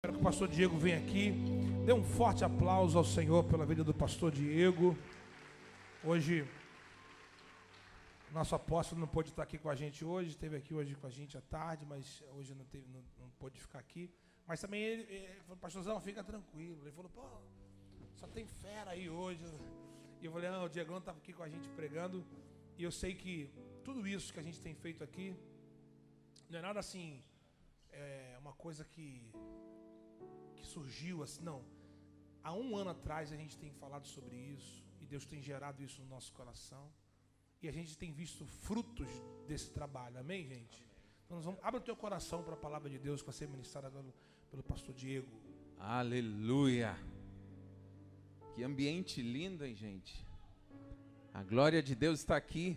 Quero que o pastor Diego venha aqui. Dê um forte aplauso ao Senhor pela vida do pastor Diego. Hoje, nosso apóstolo não pôde estar aqui com a gente hoje, esteve aqui hoje com a gente à tarde, mas hoje não, teve, não, não pôde ficar aqui. Mas também ele, ele falou, pastorzão, fica tranquilo. Ele falou, pô, só tem fera aí hoje. E eu falei, não, o Diego estava aqui com a gente pregando. E eu sei que tudo isso que a gente tem feito aqui não é nada assim, é uma coisa que, que surgiu assim, não. Há um ano atrás a gente tem falado sobre isso e Deus tem gerado isso no nosso coração e a gente tem visto frutos desse trabalho, amém, gente? Então nós vamos, abre o teu coração para a palavra de Deus que vai ser ministrada pelo, pelo pastor Diego. Aleluia! Que ambiente lindo, hein, gente? A glória de Deus está aqui.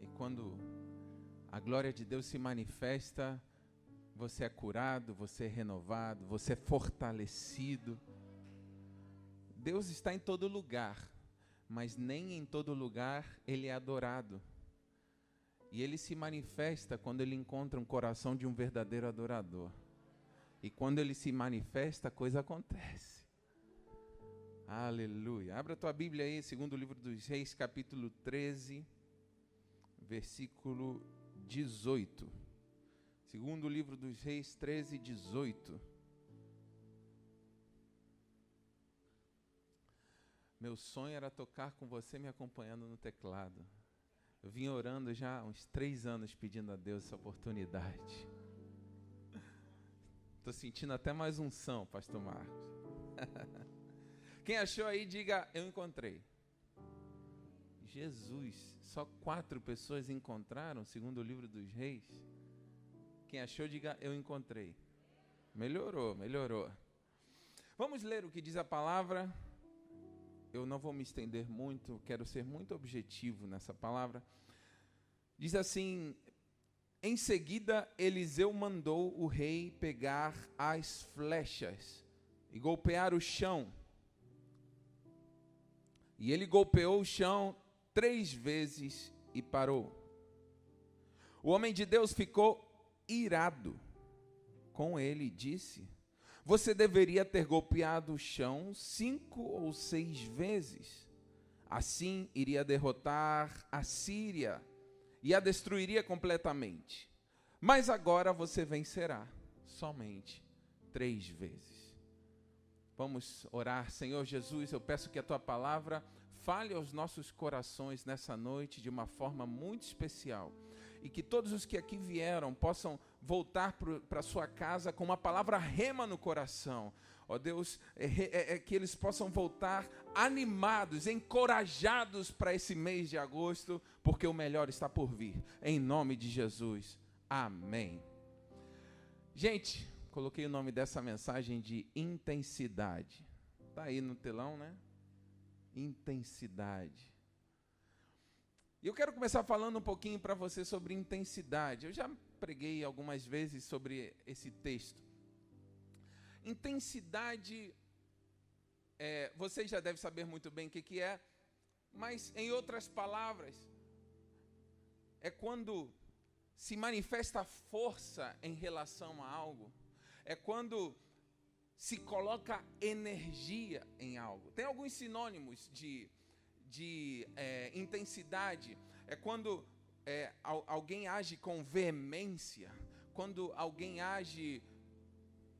E quando a glória de Deus se manifesta, você é curado, você é renovado, você é fortalecido. Deus está em todo lugar, mas nem em todo lugar ele é adorado. E ele se manifesta quando ele encontra um coração de um verdadeiro adorador. E quando ele se manifesta, a coisa acontece. Aleluia. Abra tua Bíblia aí, segundo livro dos Reis, capítulo 13, versículo 18. Segundo livro dos Reis 13, 18. Meu sonho era tocar com você me acompanhando no teclado. Eu vim orando já há uns três anos pedindo a Deus essa oportunidade. Estou sentindo até mais unção, Pastor Marcos. Quem achou aí, diga: Eu encontrei. Jesus, só quatro pessoas encontraram, segundo o livro dos reis. Quem achou, diga: Eu encontrei. Melhorou, melhorou. Vamos ler o que diz a palavra. Eu não vou me estender muito, quero ser muito objetivo nessa palavra. Diz assim: Em seguida, Eliseu mandou o rei pegar as flechas e golpear o chão. E ele golpeou o chão três vezes e parou. O homem de Deus ficou irado com ele disse: Você deveria ter golpeado o chão cinco ou seis vezes. Assim iria derrotar a Síria e a destruiria completamente. Mas agora você vencerá somente três vezes. Vamos orar, Senhor Jesus, eu peço que a tua palavra fale aos nossos corações nessa noite de uma forma muito especial. E que todos os que aqui vieram possam voltar para sua casa com uma palavra rema no coração. Ó Deus, é, é, é que eles possam voltar animados, encorajados para esse mês de agosto, porque o melhor está por vir. Em nome de Jesus. Amém. Gente, coloquei o nome dessa mensagem de intensidade. Está aí no telão, né? intensidade. E eu quero começar falando um pouquinho para você sobre intensidade. Eu já preguei algumas vezes sobre esse texto. Intensidade, é, você já deve saber muito bem o que, que é, mas em outras palavras, é quando se manifesta força em relação a algo, é quando se coloca energia em algo. Tem alguns sinônimos de, de é, intensidade. É quando é, alguém age com veemência, quando alguém age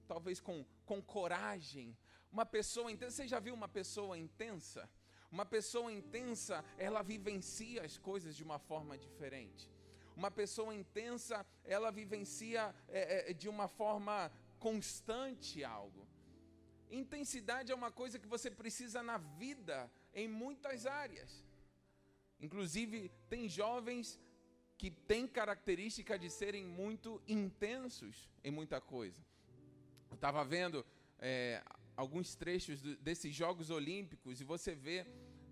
talvez com, com coragem. Uma pessoa intensa, você já viu uma pessoa intensa? Uma pessoa intensa, ela vivencia as coisas de uma forma diferente. Uma pessoa intensa, ela vivencia é, é, de uma forma constante algo. Intensidade é uma coisa que você precisa na vida em muitas áreas. Inclusive, tem jovens que têm característica de serem muito intensos em muita coisa. Eu estava vendo é, alguns trechos do, desses Jogos Olímpicos e você vê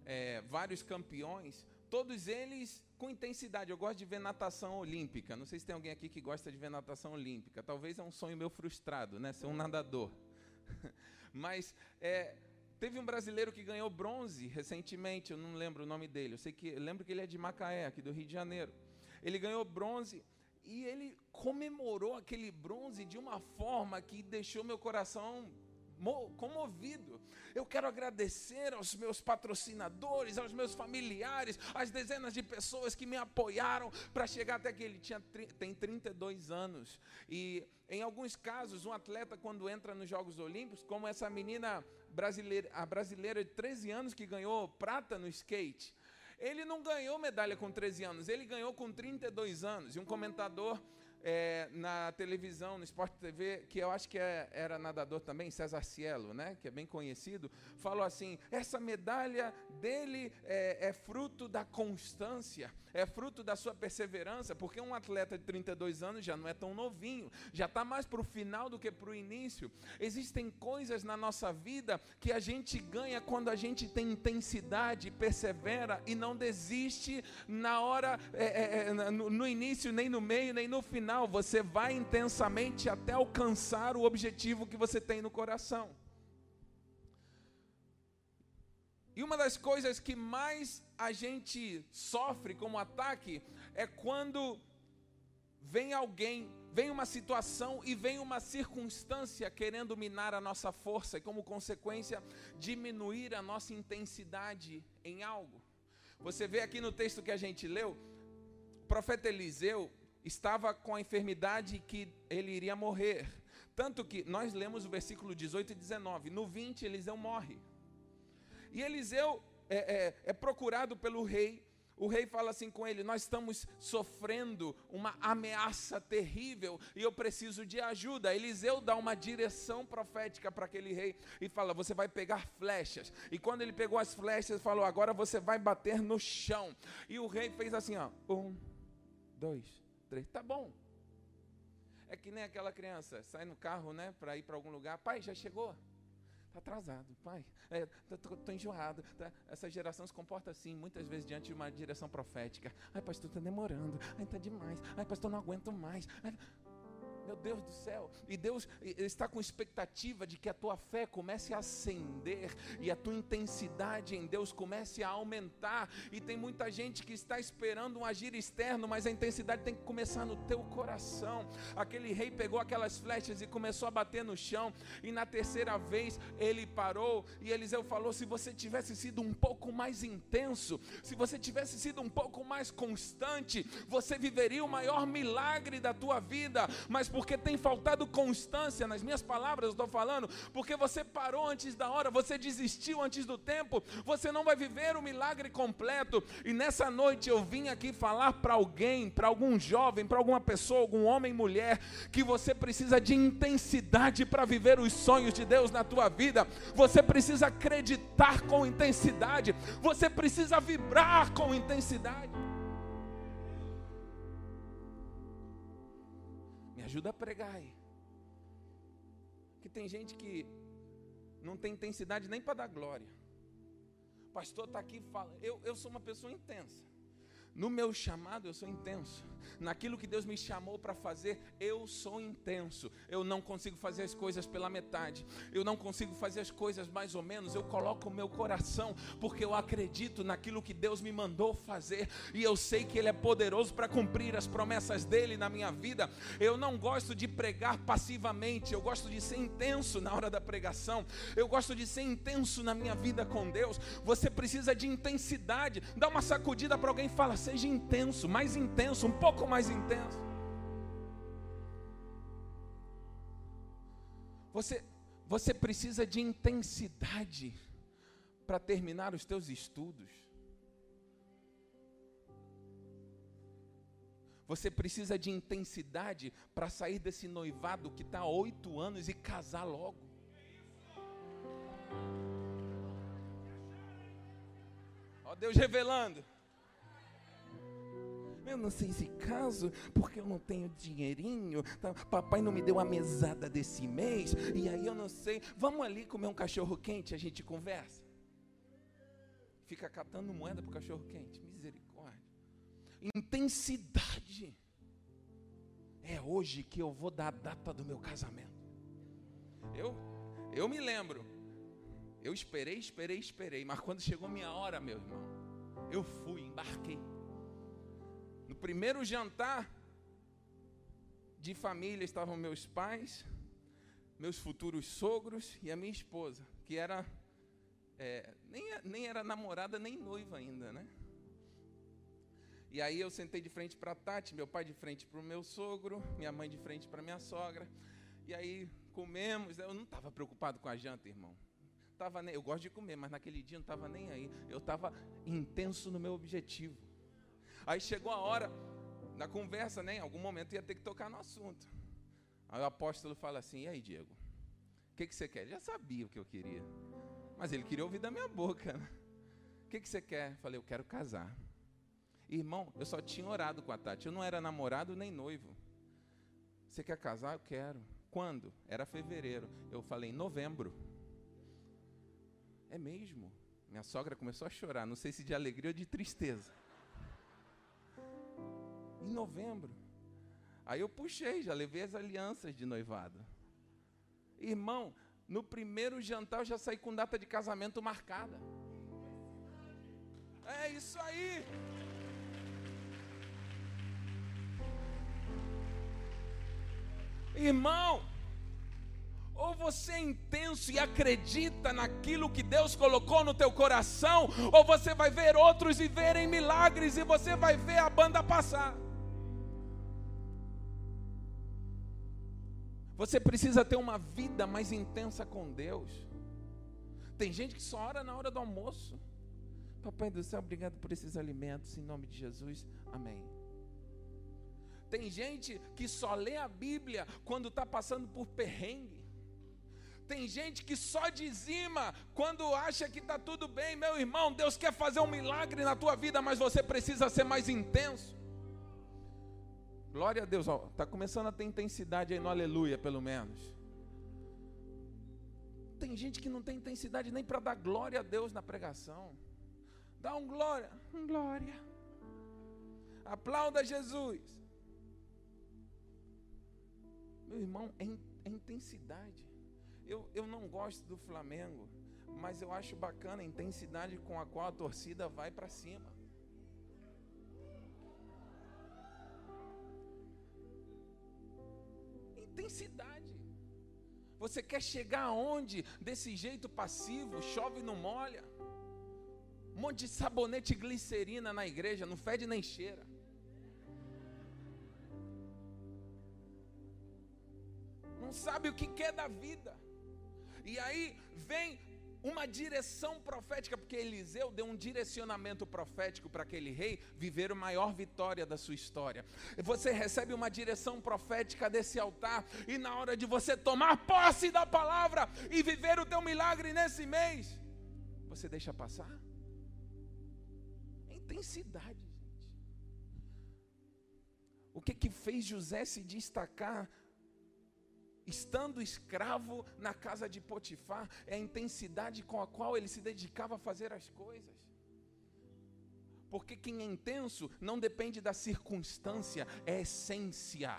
é, vários campeões, todos eles com intensidade. Eu gosto de ver natação olímpica. Não sei se tem alguém aqui que gosta de ver natação olímpica. Talvez é um sonho meu frustrado, né? Ser um nadador. Mas é, teve um brasileiro que ganhou bronze recentemente, eu não lembro o nome dele. Eu sei que eu lembro que ele é de Macaé, aqui do Rio de Janeiro. Ele ganhou bronze E ele comemorou aquele bronze de uma forma que deixou meu coração comovido. Eu quero agradecer aos meus patrocinadores, aos meus familiares, às dezenas de pessoas que me apoiaram para chegar até aqui. Ele tinha, tem 32 anos. E em alguns casos, um atleta, quando entra nos Jogos Olímpicos, como essa menina brasileira, a brasileira de 13 anos que ganhou prata no skate, ele não ganhou medalha com 13 anos, ele ganhou com 32 anos. E um comentador é, na televisão, no Sport TV, que eu acho que é, era nadador também, César Cielo, né, que é bem conhecido, falou assim: essa medalha dele é, é fruto da constância, é fruto da sua perseverança, porque um atleta de 32 anos já não é tão novinho, já está mais para o final do que para o início. Existem coisas na nossa vida que a gente ganha quando a gente tem intensidade, persevera e não desiste na hora, é, é, é no, no início, nem no meio, nem no final. Você vai intensamente até alcançar o objetivo que você tem no coração. E uma das coisas que mais a gente sofre como ataque é quando vem alguém, vem uma situação e vem uma circunstância querendo minar a nossa força e, como consequência, diminuir a nossa intensidade em algo. Você vê aqui no texto que a gente leu, o profeta Eliseu estava com a enfermidade que ele iria morrer. Tanto que nós lemos o versículo 18 e 19. No 20, Eliseu morre. E Eliseu é, é, é procurado pelo rei. O rei fala assim com ele: Nós estamos sofrendo uma ameaça terrível e eu preciso de ajuda. Eliseu dá uma direção profética para aquele rei e fala: Você vai pegar flechas. E quando ele pegou as flechas, falou: Agora você vai bater no chão. E o rei fez assim: ó, Um, dois, três, tá bom. É que nem aquela criança sai no carro, né, para ir para algum lugar. Pai, já chegou? Está atrasado, pai. É, enjoado. Tá? Essa geração se comporta assim, muitas vezes diante de uma direção profética. Ai, pastor, está demorando. Ai, está demais. Ai, pastor, não aguento mais. Ai, meu Deus do céu. E Deus está com expectativa de que a tua fé comece a ascender e a tua intensidade em Deus comece a aumentar. E tem muita gente que está esperando um agir externo, mas a intensidade tem que começar no teu coração. Aquele rei pegou aquelas flechas e começou a bater no chão. E na terceira vez ele parou e Eliseu falou: se você tivesse sido um pouco mais intenso, se você tivesse sido um pouco mais constante, você viveria o maior milagre da tua vida. Mas porque tem faltado constância nas minhas palavras, estou falando, porque você parou antes da hora, você desistiu antes do tempo, você não vai viver o milagre completo. E nessa noite eu vim aqui falar para alguém, para algum jovem, para alguma pessoa, algum homem, mulher, que você precisa de intensidade para viver os sonhos de Deus na tua vida. Você precisa acreditar com intensidade, você precisa vibrar com intensidade. Ajuda a pregar aí. Que tem gente que não tem intensidade nem para dar glória. O pastor está aqui e fala, eu, eu sou uma pessoa intensa. No meu chamado eu sou intenso. Naquilo que Deus me chamou para fazer, eu sou intenso. Eu não consigo fazer as coisas pela metade. Eu não consigo fazer as coisas mais ou menos. Eu coloco o meu coração porque eu acredito naquilo que Deus me mandou fazer e eu sei que ele é poderoso para cumprir as promessas dele na minha vida. Eu não gosto de pregar passivamente. Eu gosto de ser intenso na hora da pregação. Eu gosto de ser intenso na minha vida com Deus. Você precisa de intensidade. Dá uma sacudida para alguém e fala: seja intenso, mais intenso, um pouco mais intenso. Você, você precisa de intensidade para terminar os teus estudos. Você precisa de intensidade para sair desse noivado que está há oito anos e casar logo. Ó Deus revelando. Eu não sei se caso, porque eu não tenho dinheirinho. Tá? Papai não me deu a mesada desse mês. E aí eu não sei. Vamos ali comer um cachorro quente, a gente conversa. Fica catando moeda pro cachorro quente. Misericórdia. Intensidade. É hoje que eu vou dar a data do meu casamento. Eu, eu me lembro. Eu esperei, esperei, esperei. Mas quando chegou minha hora, meu irmão, eu fui, embarquei. No primeiro jantar, de família estavam meus pais, meus futuros sogros e a minha esposa, que era é, nem, nem era namorada nem noiva ainda, né? E aí eu sentei de frente para Tati, meu pai de frente para o meu sogro, minha mãe de frente para minha sogra. E aí comemos. Eu não estava preocupado com a janta, irmão. Tava nem, eu gosto de comer, mas naquele dia não estava nem aí. Eu estava intenso no meu objetivo. Aí chegou a hora da conversa, né? Em algum momento ia ter que tocar no assunto. Aí o apóstolo fala assim: E aí, Diego? O que, que você quer? Ele já sabia o que eu queria. Mas ele queria ouvir da minha boca. Né? O que, que você quer? Falei: Eu quero casar. Irmão, eu só tinha orado com a Tati. Eu não era namorado nem noivo. Você quer casar? Eu quero. Quando? Era fevereiro. Eu falei, em novembro. É mesmo? Minha sogra começou a chorar. Não sei se de alegria ou de tristeza. Em novembro. Aí eu puxei, já levei as alianças de noivado. Irmão, no primeiro jantar eu já saí com data de casamento marcada. É isso aí. Irmão, ou você é intenso e acredita naquilo que Deus colocou no teu coração, ou você vai ver outros viverem milagres e você vai ver a banda passar. Você precisa ter uma vida mais intensa com Deus. Tem gente que só ora na hora do almoço. Papai do céu, obrigado por esses alimentos, em nome de Jesus, amém. Tem gente que só lê a Bíblia quando está passando por perrengue. Tem gente que só dizima quando acha que está tudo bem. Meu irmão, Deus quer fazer um milagre na tua vida, mas você precisa ser mais intenso. Glória a Deus, está começando a ter intensidade aí no aleluia, pelo menos. Tem gente que não tem intensidade nem para dar glória a Deus na pregação. Dá um glória, um glória. Aplauda Jesus. Meu irmão, é, é intensidade. Eu, eu não gosto do Flamengo, mas eu acho bacana a intensidade com a qual a torcida vai para cima. Intensidade. Você quer chegar aonde? Desse jeito passivo, chove não molha. Um monte de sabonete glicerina na igreja, não fede nem cheira. não sabe o que quer da vida. E aí vem uma direção profética, porque Eliseu deu um direcionamento profético para aquele rei viver a maior vitória da sua história. Você recebe uma direção profética desse altar, e na hora de você tomar posse da palavra e viver o teu milagre nesse mês, você deixa passar? Intensidade, gente. O que que fez José se destacar estando escravo na casa de Potifar, é a intensidade com a qual ele se dedicava a fazer as coisas. Porque quem é intenso não depende da circunstância, é essência.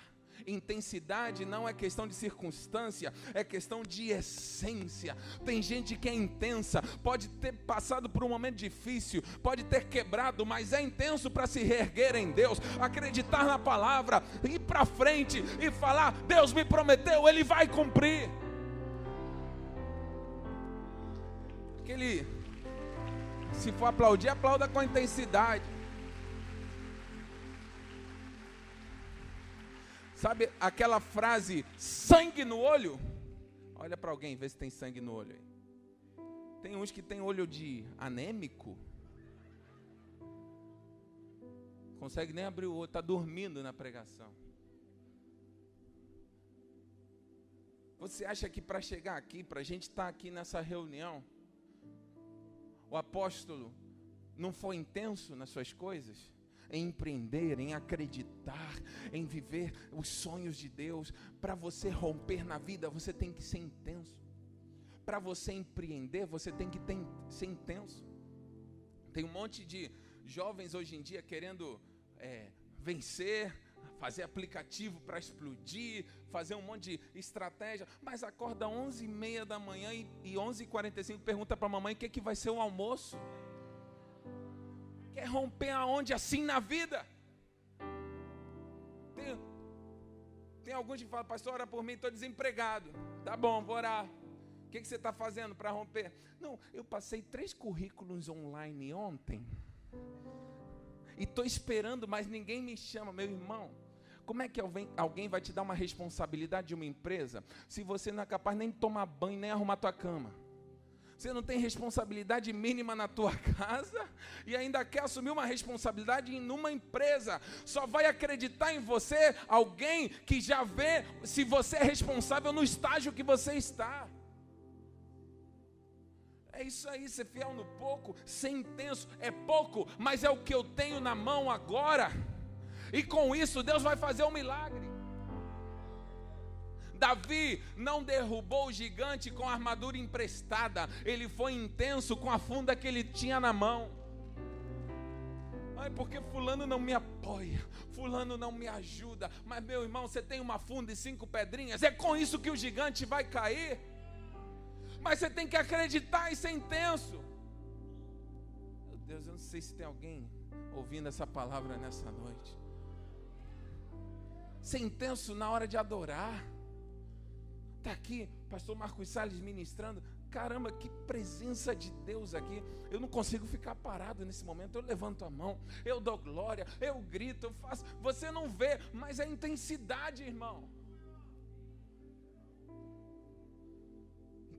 Intensidade não é questão de circunstância, é questão de essência. Tem gente que é intensa, pode ter passado por um momento difícil, pode ter quebrado, mas é intenso para se reerguer em Deus, acreditar na palavra, ir para frente e falar: Deus me prometeu, Ele vai cumprir. Aquele, se for aplaudir, aplauda com intensidade. Sabe aquela frase, sangue no olho? Olha para alguém, vê se tem sangue no olho. Tem uns que tem olho de anêmico. Consegue nem abrir o olho, está dormindo na pregação. Você acha que para chegar aqui, para a gente estar tá aqui nessa reunião, o apóstolo não foi intenso nas suas coisas? Em empreender, em acreditar, em viver os sonhos de Deus. Para você romper na vida, você tem que ser intenso. Para você empreender, você tem que ter, ser intenso. Tem um monte de jovens hoje em dia querendo é, vencer, fazer aplicativo para explodir, fazer um monte de estratégia, mas acorda 11 e meia da manhã e, e 11 e 45 pergunta para a mamãe o que, é que vai ser o almoço. Quer romper aonde? Assim na vida. Tem, Tem alguns que falam, pastor, ora por mim, estou desempregado. Tá bom, vou orar. O que, que você está fazendo para romper? Não, eu passei três currículos online ontem. E estou esperando, mas ninguém me chama, meu irmão. Como é que alguém, vai te dar uma responsabilidade de uma empresa se você não é capaz nem de tomar banho, nem arrumar tua cama? Você não tem responsabilidade mínima na tua casa e ainda quer assumir uma responsabilidade em uma empresa. Só vai acreditar em você alguém que já vê se você é responsável no estágio que você está. É isso aí, ser fiel no pouco, ser intenso, é pouco, mas é o que eu tenho na mão agora. E com isso Deus vai fazer um milagre. Davi não derrubou o gigante com a armadura emprestada, ele foi intenso com a funda que ele tinha na mão. Ai, porque fulano não me apoia, fulano não me ajuda. Mas meu irmão, você tem uma funda e cinco pedrinhas, é com isso que o gigante vai cair. Mas você tem que acreditar e ser intenso. Meu Deus, eu não sei se tem alguém ouvindo essa palavra nessa noite. Ser intenso na hora de adorar. Está aqui, pastor Marcos Salles ministrando. Caramba, que presença de Deus aqui. Eu não consigo ficar parado nesse momento. Eu levanto a mão, eu dou glória, eu grito, eu faço. Você não vê, mas é intensidade, irmão.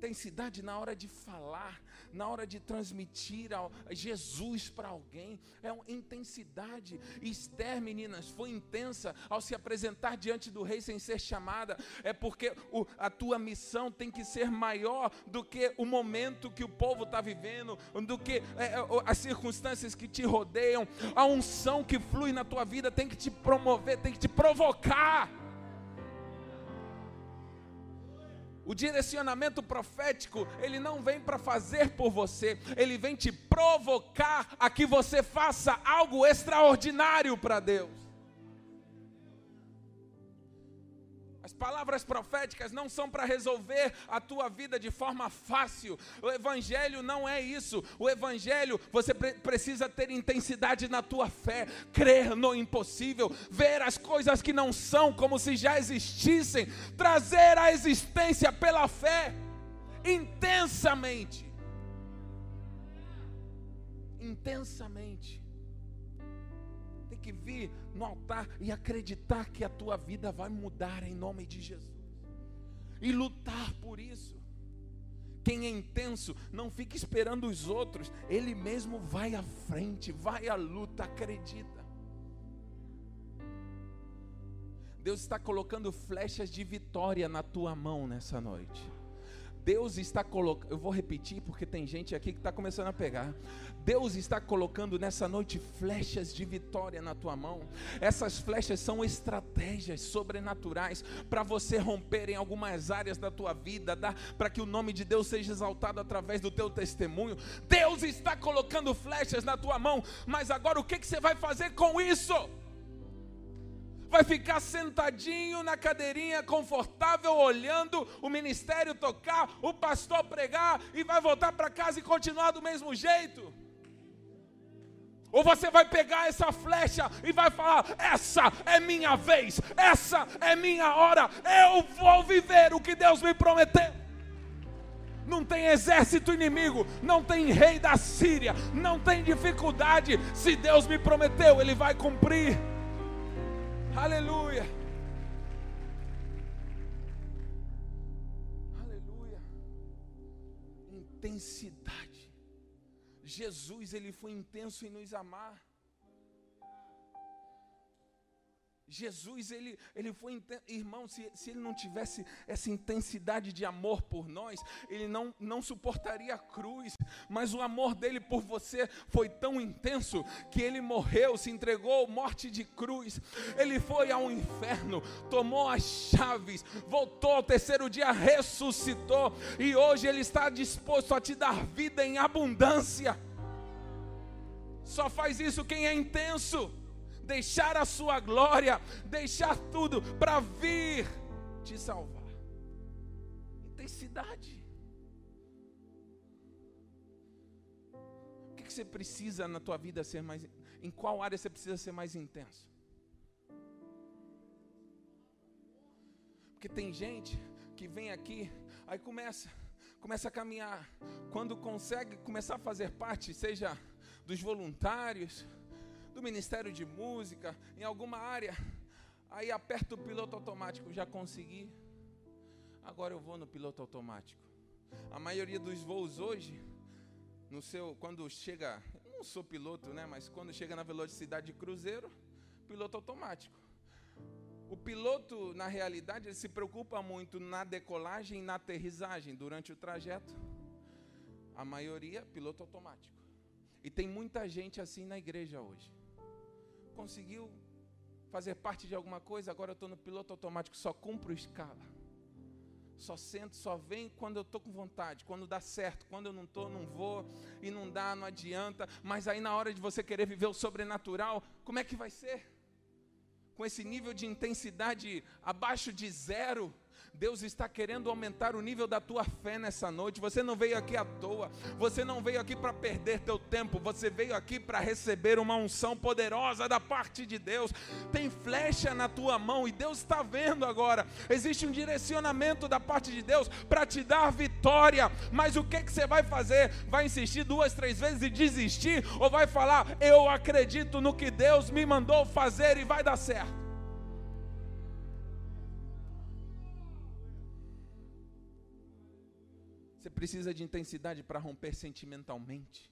Intensidade na hora de falar, na hora de transmitir Jesus para alguém. É uma intensidade. Esther, meninas, foi intensa ao se apresentar diante do rei sem ser chamada. É porque o, a tua missão tem que ser maior do que o momento que o povo está vivendo, do que é, é as circunstâncias que te rodeiam. A unção que flui na tua vida tem que te promover, tem que te provocar. O direcionamento profético, ele não vem para fazer por você, ele vem te provocar a que você faça algo extraordinário para Deus. As palavras proféticas não são para resolver a tua vida de forma fácil. O evangelho não é isso. O evangelho, você pre precisa ter intensidade na tua fé, crer no impossível, ver as coisas que não são como se já existissem, trazer a existência pela fé intensamente. Intensamente que vir no altar e acreditar que a tua vida vai mudar em nome de Jesus. E lutar por isso. Quem é intenso, não fica esperando os outros, ele mesmo vai à frente, vai à luta, acredita. Deus está colocando flechas de vitória na tua mão nessa noite. Deus está colocando, eu vou repetir porque tem gente aqui que está começando a pegar. Deus está colocando nessa noite flechas de vitória na tua mão. Essas flechas são estratégias sobrenaturais para você romper em algumas áreas da tua vida, para que o nome de Deus seja exaltado através do teu testemunho. Deus está colocando flechas na tua mão, mas agora o que, que você vai fazer com isso? Vai ficar sentadinho na cadeirinha confortável, olhando o ministério tocar, o pastor pregar e vai voltar para casa e continuar do mesmo jeito? Ou você vai pegar essa flecha e vai falar: essa é minha vez, essa é minha hora, eu vou viver o que Deus me prometeu. Não tem exército inimigo, não tem rei da Síria, não tem dificuldade. Se Deus me prometeu, Ele vai cumprir. Aleluia. Aleluia. Intensidade. Jesus, ele foi intenso em nos amar. Jesus, ele, ele foi, irmão, se, se ele não tivesse essa intensidade de amor por nós, ele não, não suportaria a cruz, mas o amor dele por você foi tão intenso que ele morreu, se entregou morte de cruz, ele foi ao inferno, tomou as chaves, voltou ao terceiro dia, ressuscitou, e hoje ele está disposto a te dar vida em abundância. Só faz isso quem é intenso deixar a sua glória, deixar tudo para vir te salvar. Intensidade. O que, você precisa na tua vida ser mais? Em qual área você precisa ser mais intenso? Porque tem gente que vem aqui, aí começa, começa a caminhar. Quando consegue começar a fazer parte, seja dos voluntários, do Ministério de Música, em alguma área, aí aperta o piloto automático, já consegui. Agora eu vou no piloto automático. A maioria dos voos hoje, no seu, quando chega, eu não sou piloto, né, mas quando chega na velocidade de cruzeiro, piloto automático. O piloto, na realidade, ele se preocupa muito na decolagem e na aterrissagem durante o trajeto. A maioria, piloto automático. E tem muita gente assim na igreja hoje. Conseguiu fazer parte de alguma coisa, agora eu estou no piloto automático, só cumpro escala. Só sento, só vem quando eu estou com vontade, quando dá certo, quando eu não estou, não vou, e não dá, não adianta. Mas aí na hora de você querer viver o sobrenatural, como é que vai ser? com esse nível de intensidade abaixo de zero, Deus está querendo aumentar o nível da tua fé nessa noite. Você não veio aqui à toa. Você não veio aqui para perder teu tempo. Você veio aqui para receber uma unção poderosa da parte de Deus. Tem flecha na tua mão e Deus está vendo agora. Existe um direcionamento da parte de Deus para te dar vitória. Mas o que que você vai fazer? Vai insistir duas, três vezes e desistir ou vai falar: "Eu acredito no que Deus me mandou fazer e vai dar certo"? Precisa de intensidade para romper sentimentalmente.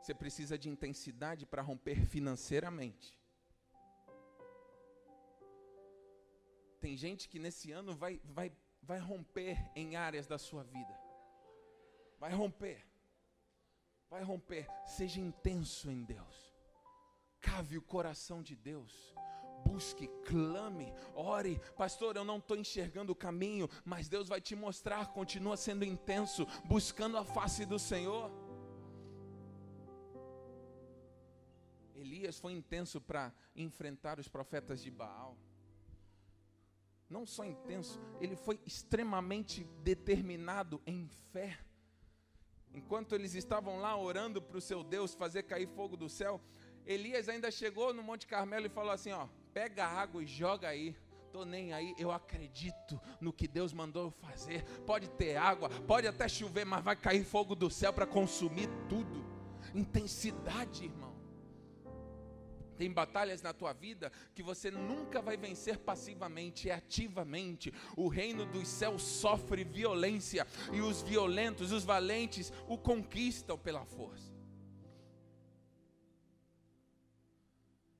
Você precisa de intensidade para romper financeiramente. Tem gente que nesse ano vai, vai, vai romper em áreas da sua vida. Vai romper. Vai romper. Seja intenso em Deus. Cave o coração de Deus busque, clame, ore. Pastor, eu não estou enxergando o caminho, mas Deus vai te mostrar. Continua sendo intenso, buscando a face do Senhor. Elias foi intenso para enfrentar os profetas de Baal. Não só intenso, ele foi extremamente determinado em fé. Enquanto eles estavam lá orando para o seu Deus fazer cair fogo do céu, Elias ainda chegou no Monte Carmelo e falou assim: Ó, pega água e joga aí. Tô nem aí, eu acredito no que Deus mandou eu fazer. Pode ter água, pode até chover, mas vai cair fogo do céu para consumir tudo. Intensidade, irmão. Tem batalhas na tua vida que você nunca vai vencer passivamente, é ativamente. O reino dos céus sofre violência e os violentos, os valentes, o conquistam pela força.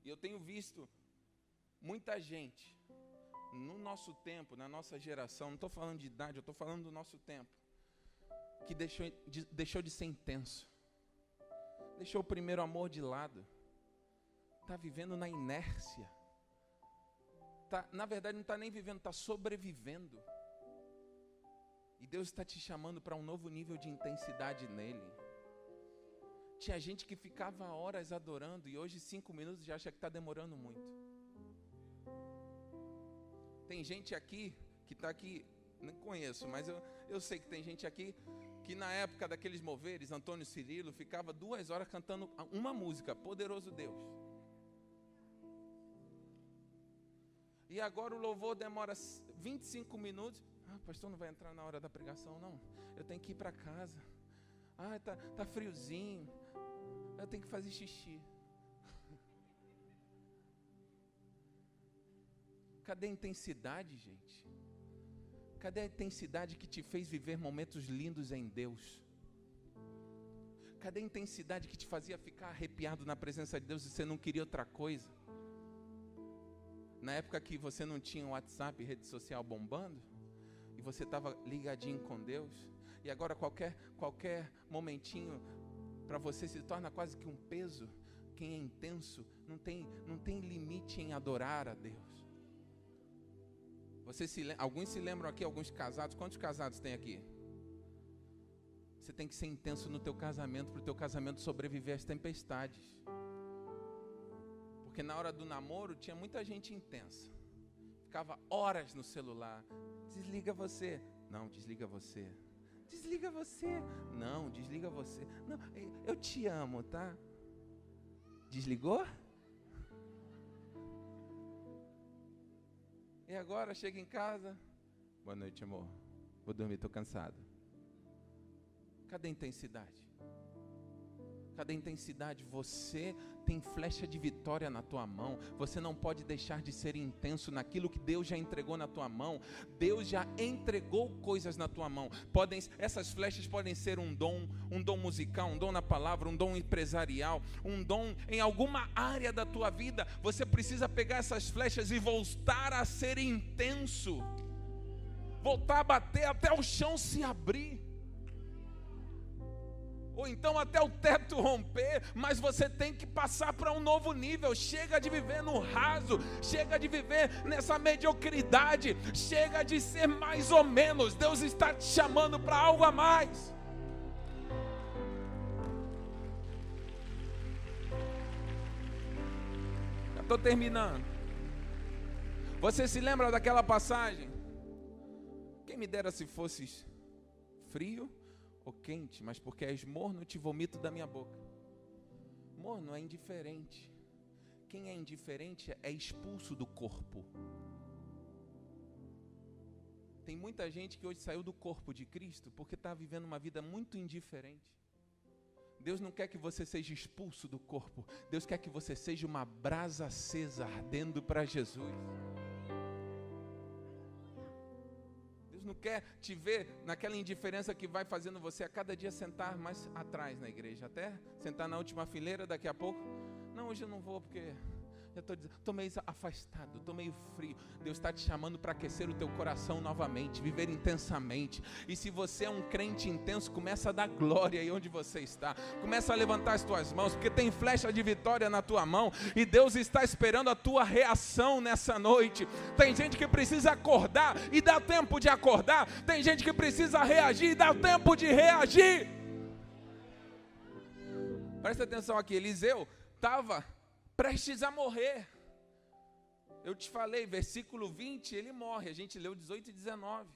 E eu tenho visto Muita gente, no nosso tempo, na nossa geração, não estou falando de idade, eu estou falando do nosso tempo, que deixou de, deixou de ser intenso, deixou o primeiro amor de lado, está vivendo na inércia, tá, na verdade não está nem vivendo, está sobrevivendo. E Deus está te chamando para um novo nível de intensidade nele. Tinha gente que ficava horas adorando e hoje cinco minutos já acha que está demorando muito. Tem gente aqui que está aqui, não conheço, mas eu, eu sei que tem gente aqui que na época daqueles moveres, Antônio Cirilo ficava duas horas cantando uma música, Poderoso Deus. E agora o louvor demora 25 minutos. Ah, pastor não vai entrar na hora da pregação, não. Eu tenho que ir para casa. Ah, tá, tá friozinho. Eu tenho que fazer xixi. Cadê a intensidade, gente? Cadê a intensidade que te fez viver momentos lindos em Deus? Cadê a intensidade que te fazia ficar arrepiado na presença de Deus e você não queria outra coisa? Na época que você não tinha WhatsApp, rede social bombando, e você estava ligadinho com Deus, e agora qualquer qualquer momentinho para você se torna quase que um peso. Quem é intenso não tem não tem limite em adorar a Deus. Você se, alguns se lembram aqui, alguns casados. Quantos casados tem aqui? Você tem que ser intenso no teu casamento para o teu casamento sobreviver às tempestades. Porque na hora do namoro tinha muita gente intensa. Ficava horas no celular. Desliga você. Não, desliga você. Desliga você. Não, desliga você. Não, eu te amo, tá? Desligou? E agora chega em casa. Boa noite, amor. Vou dormir, estou cansado. Cadê a intensidade? Cadê a intensidade? Você tem flecha de vitória na tua mão. Você não pode deixar de ser intenso naquilo que Deus já entregou na tua mão. Deus já entregou coisas na tua mão. Podem, essas flechas podem ser um dom, um dom musical, um dom na palavra, um dom empresarial, um dom em alguma área da tua vida. Você precisa pegar essas flechas e voltar a ser intenso. Voltar a bater até o chão se abrir ou então até o teto romper, mas você tem que passar para um novo nível. Chega de viver no raso, chega de viver nessa mediocridade, chega de ser mais ou menos. Deus está te chamando para algo a mais. Já estou terminando. Você se lembra daquela passagem? Quem me dera se fosses frio ou quente, mas porque és morno, te vomito da minha boca. Morno é indiferente. Quem é indiferente é expulso do corpo. Tem muita gente que hoje saiu do corpo de Cristo porque está vivendo uma vida muito indiferente. Deus não quer que você seja expulso do corpo. Deus quer que você seja uma brasa acesa ardendo para Jesus. Não quer te ver naquela indiferença que vai fazendo você a cada dia sentar mais atrás na igreja, até sentar na última fileira daqui a pouco. Não, hoje eu não vou porque já estou dizendo, estou meio afastado, estou meio frio. Deus está te chamando para aquecer o teu coração novamente, viver intensamente. E se você é um crente intenso, começa a dar glória aí onde você está. Começa a levantar as tuas mãos, porque tem flecha de vitória na tua mão. E Deus está esperando a tua reação nessa noite. Tem gente que precisa acordar e dá tempo de acordar. Tem gente que precisa reagir e dá tempo de reagir. Presta atenção aqui, Eliseu estava prestes a morrer. Eu te falei, versículo 20, ele morre. A gente leu 18 e 19.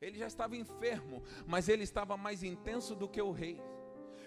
Ele já estava enfermo, mas ele estava mais intenso do que o rei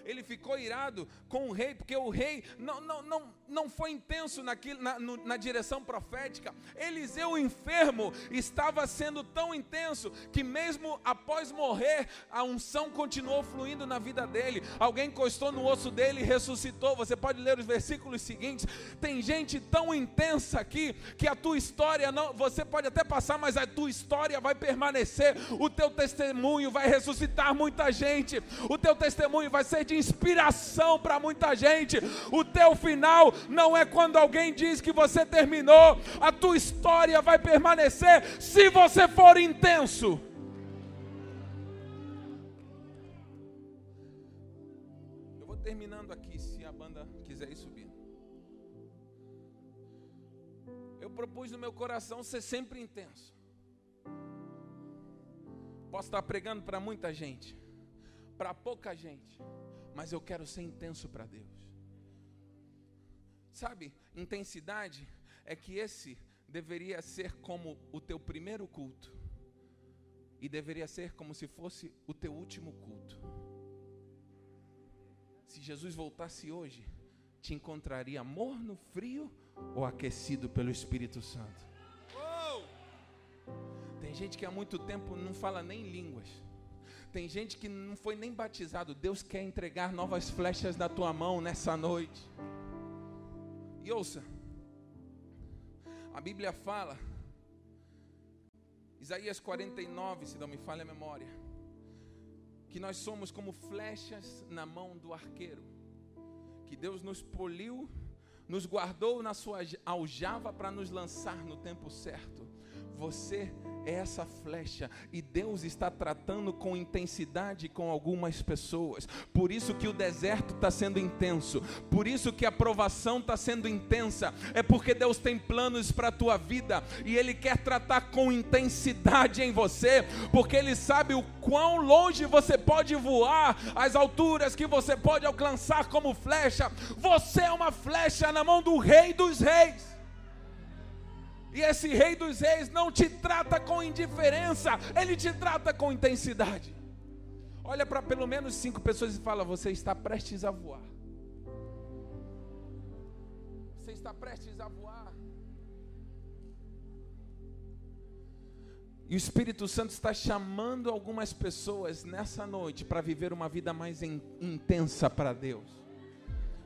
ele ficou irado com o rei, porque o rei não, não, não, não foi intenso naquilo, na, no, na direção profética. Eliseu, enfermo, estava sendo tão intenso que, mesmo após morrer, a unção continuou fluindo na vida dele. Alguém encostou no osso dele e ressuscitou. Você pode ler os versículos seguintes. Tem gente tão intensa aqui que a tua história não, você pode até passar, mas a tua história vai permanecer. O teu testemunho vai ressuscitar muita gente. O teu testemunho vai ser de inspiração para muita gente. O teu final não é quando alguém diz que você terminou, a tua história vai permanecer se você for intenso. Eu vou terminando aqui, se a banda quiser ir subindo. Eu propus no meu coração ser sempre intenso. Posso estar pregando para muita gente, para pouca gente mas eu quero ser intenso para Deus. Sabe, intensidade é que esse deveria ser como o teu primeiro culto, e deveria ser como se fosse o teu último culto. Se Jesus voltasse hoje, te encontraria morno, frio ou aquecido pelo Espírito Santo? Tem gente que há muito tempo não fala nem línguas tem gente que não foi nem batizado. Deus quer entregar novas flechas na tua mão nessa noite. E ouça, a Bíblia fala, Isaías 49, se não me falha a memória, que nós somos como flechas na mão do arqueiro, que Deus nos poliu, nos guardou na sua aljava para nos lançar no tempo certo. Você é essa flecha e Deus está tratando com intensidade com algumas pessoas. Por isso que o deserto está sendo intenso, por isso que a provação está sendo intensa. É porque Deus tem planos para a tua vida e Ele quer tratar com intensidade em você, porque Ele sabe o quão longe você pode voar, as alturas que você pode alcançar como flecha. Você é uma flecha na mão do Rei dos Reis. E esse Rei dos Reis não te trata com indiferença, ele te trata com intensidade. Olha para pelo menos cinco pessoas e fala: Você está prestes a voar. Você está prestes a voar. E o Espírito Santo está chamando algumas pessoas nessa noite para viver uma vida mais in, intensa para Deus.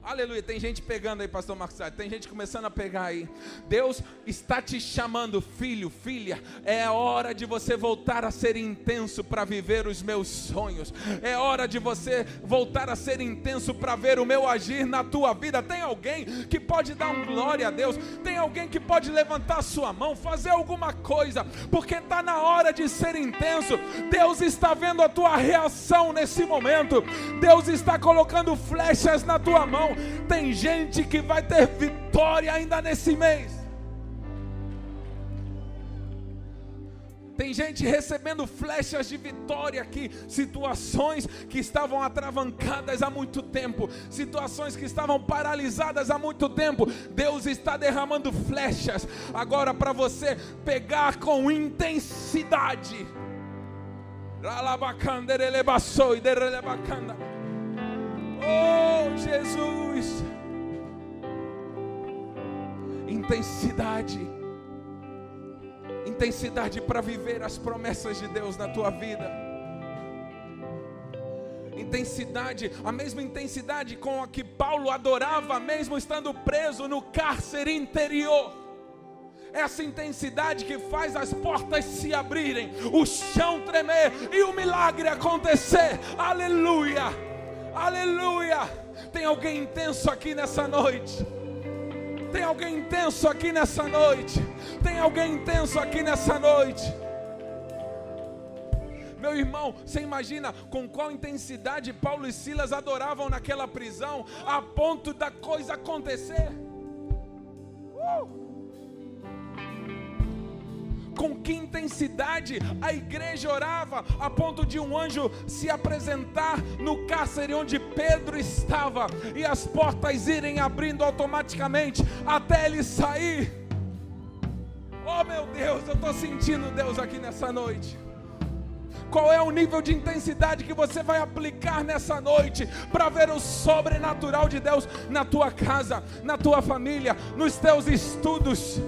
Aleluia. Tem gente pegando aí, pastor Marcos. Tem gente começando a pegar aí. Deus está te chamando, filho, filha. É hora de você voltar a ser intenso para viver os meus sonhos. É hora de você voltar a ser intenso para ver o meu agir na tua vida. Tem alguém que pode dar um glória a Deus? Tem alguém que pode levantar sua mão, fazer alguma coisa, porque está na hora de ser intenso. Deus está vendo a tua reação nesse momento. Deus está colocando flechas na tua mão. Tem gente que vai ter vitória ainda nesse mês. Tem gente recebendo flechas de vitória aqui, situações que estavam atravancadas há muito tempo, situações que estavam paralisadas há muito tempo. Deus está derramando flechas agora para você pegar com intensidade. Oh, Jesus. Intensidade. Intensidade para viver as promessas de Deus na tua vida. Intensidade, a mesma intensidade com a que Paulo adorava, mesmo estando preso no cárcere interior essa intensidade que faz as portas se abrirem, o chão tremer e o milagre acontecer. Aleluia! Aleluia! Tem alguém intenso aqui nessa noite. Tem alguém intenso aqui nessa noite. Tem alguém intenso aqui nessa noite. Meu irmão, você imagina com qual intensidade Paulo e Silas adoravam naquela prisão, a ponto da coisa acontecer? Com que intensidade a igreja orava, a ponto de um anjo se apresentar no cárcere onde Pedro estava e as portas irem abrindo automaticamente até ele sair. Oh meu Deus, eu estou sentindo Deus aqui nessa noite. Qual é o nível de intensidade que você vai aplicar nessa noite para ver o sobrenatural de Deus na tua casa, na tua família, nos teus estudos?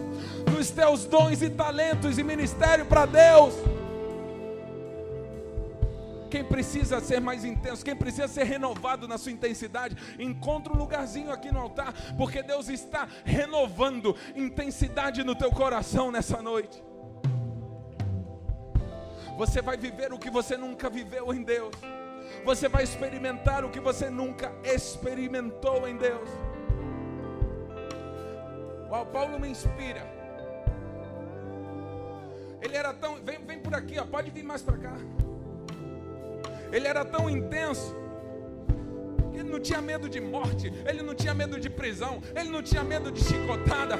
Os teus dons e talentos e ministério para Deus. Quem precisa ser mais intenso, quem precisa ser renovado na sua intensidade, encontra um lugarzinho aqui no altar, porque Deus está renovando intensidade no teu coração nessa noite. Você vai viver o que você nunca viveu em Deus. Você vai experimentar o que você nunca experimentou em Deus. O Paulo me inspira ele era tão. Vem, vem por aqui, ó, pode vir mais para cá. Ele era tão intenso. Ele não tinha medo de morte, ele não tinha medo de prisão, ele não tinha medo de chicotada.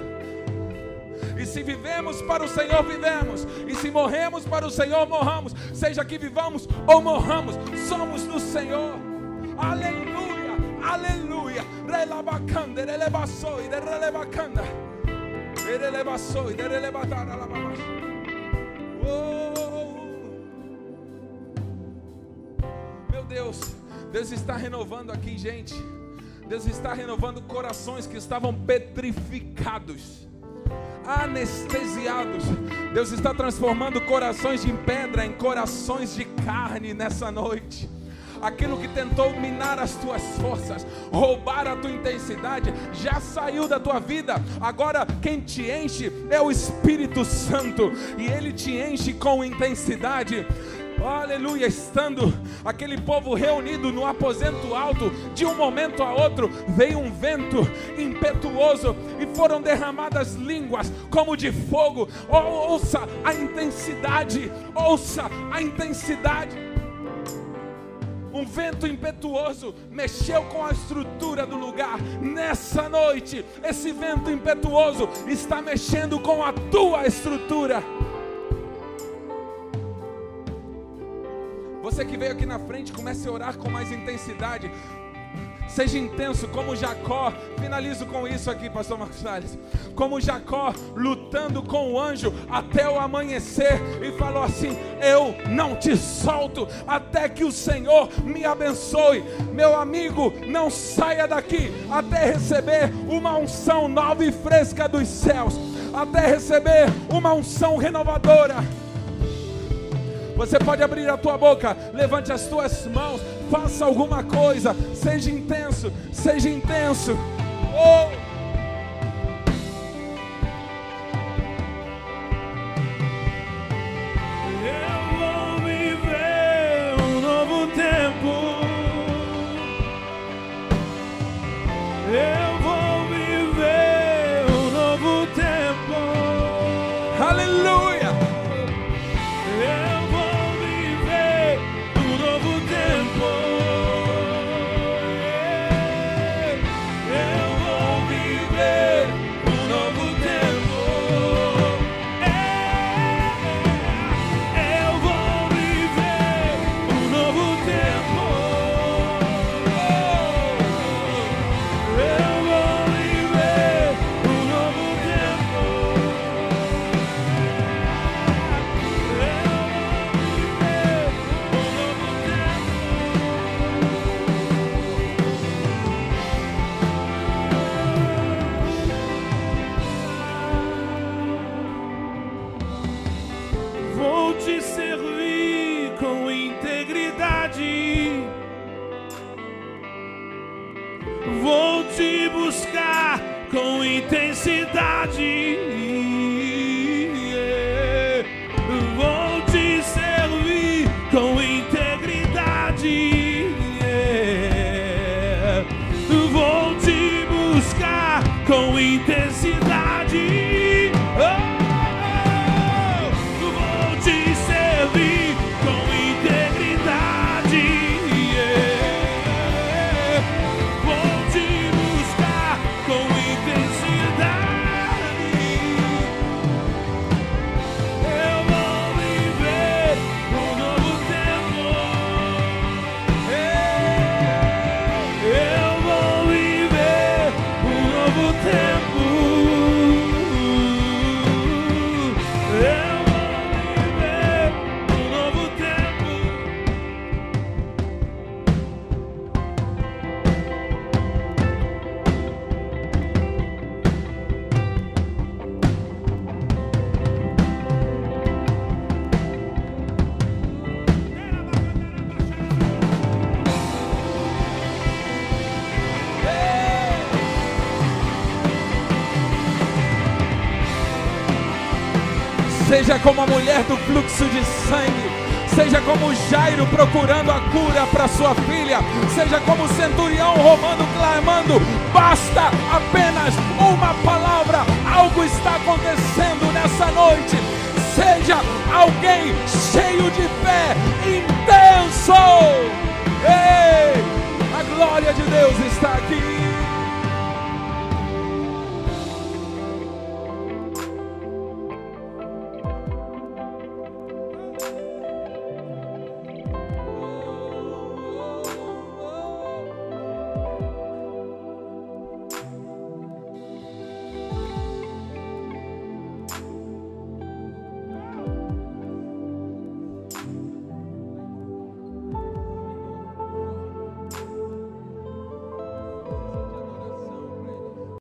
E se vivemos para o Senhor, vivemos. E se morremos para o Senhor, morramos. Seja que vivamos ou morramos, somos do Senhor. Aleluia, aleluia. Relabacanda, relevaçou e relebacanda. Relevaçou e relevatar, alababaxo. Meu Deus, Deus está renovando aqui, gente. Deus está renovando corações que estavam petrificados, anestesiados. Deus está transformando corações de pedra em corações de carne nessa noite aquilo que tentou minar as tuas forças, roubar a tua intensidade, já saiu da tua vida. Agora quem te enche é o Espírito Santo, e ele te enche com intensidade. Aleluia, estando aquele povo reunido no aposento alto, de um momento a outro veio um vento impetuoso e foram derramadas línguas como de fogo. Ouça a intensidade, ouça a intensidade um vento impetuoso mexeu com a estrutura do lugar. Nessa noite, esse vento impetuoso está mexendo com a tua estrutura. Você que veio aqui na frente, comece a orar com mais intensidade. Seja intenso como Jacó. Finalizo com isso aqui, pastor Marcos Salles. Como Jacó lutando com o anjo até o amanhecer e falou assim: Eu não te solto até que o Senhor me abençoe. Meu amigo, não saia daqui até receber uma unção nova e fresca dos céus, até receber uma unção renovadora. Você pode abrir a tua boca, levante as tuas mãos, faça alguma coisa, seja intenso, seja intenso. Oh! Vou te servir com integridade. Vou te buscar com intensidade. Seja como a mulher do fluxo de sangue. Seja como Jairo procurando a cura para sua filha. Seja como o centurião romano clamando: basta apenas uma palavra. Algo está acontecendo nessa noite. Seja alguém cheio de fé, intenso. Ei, a glória de Deus está aqui.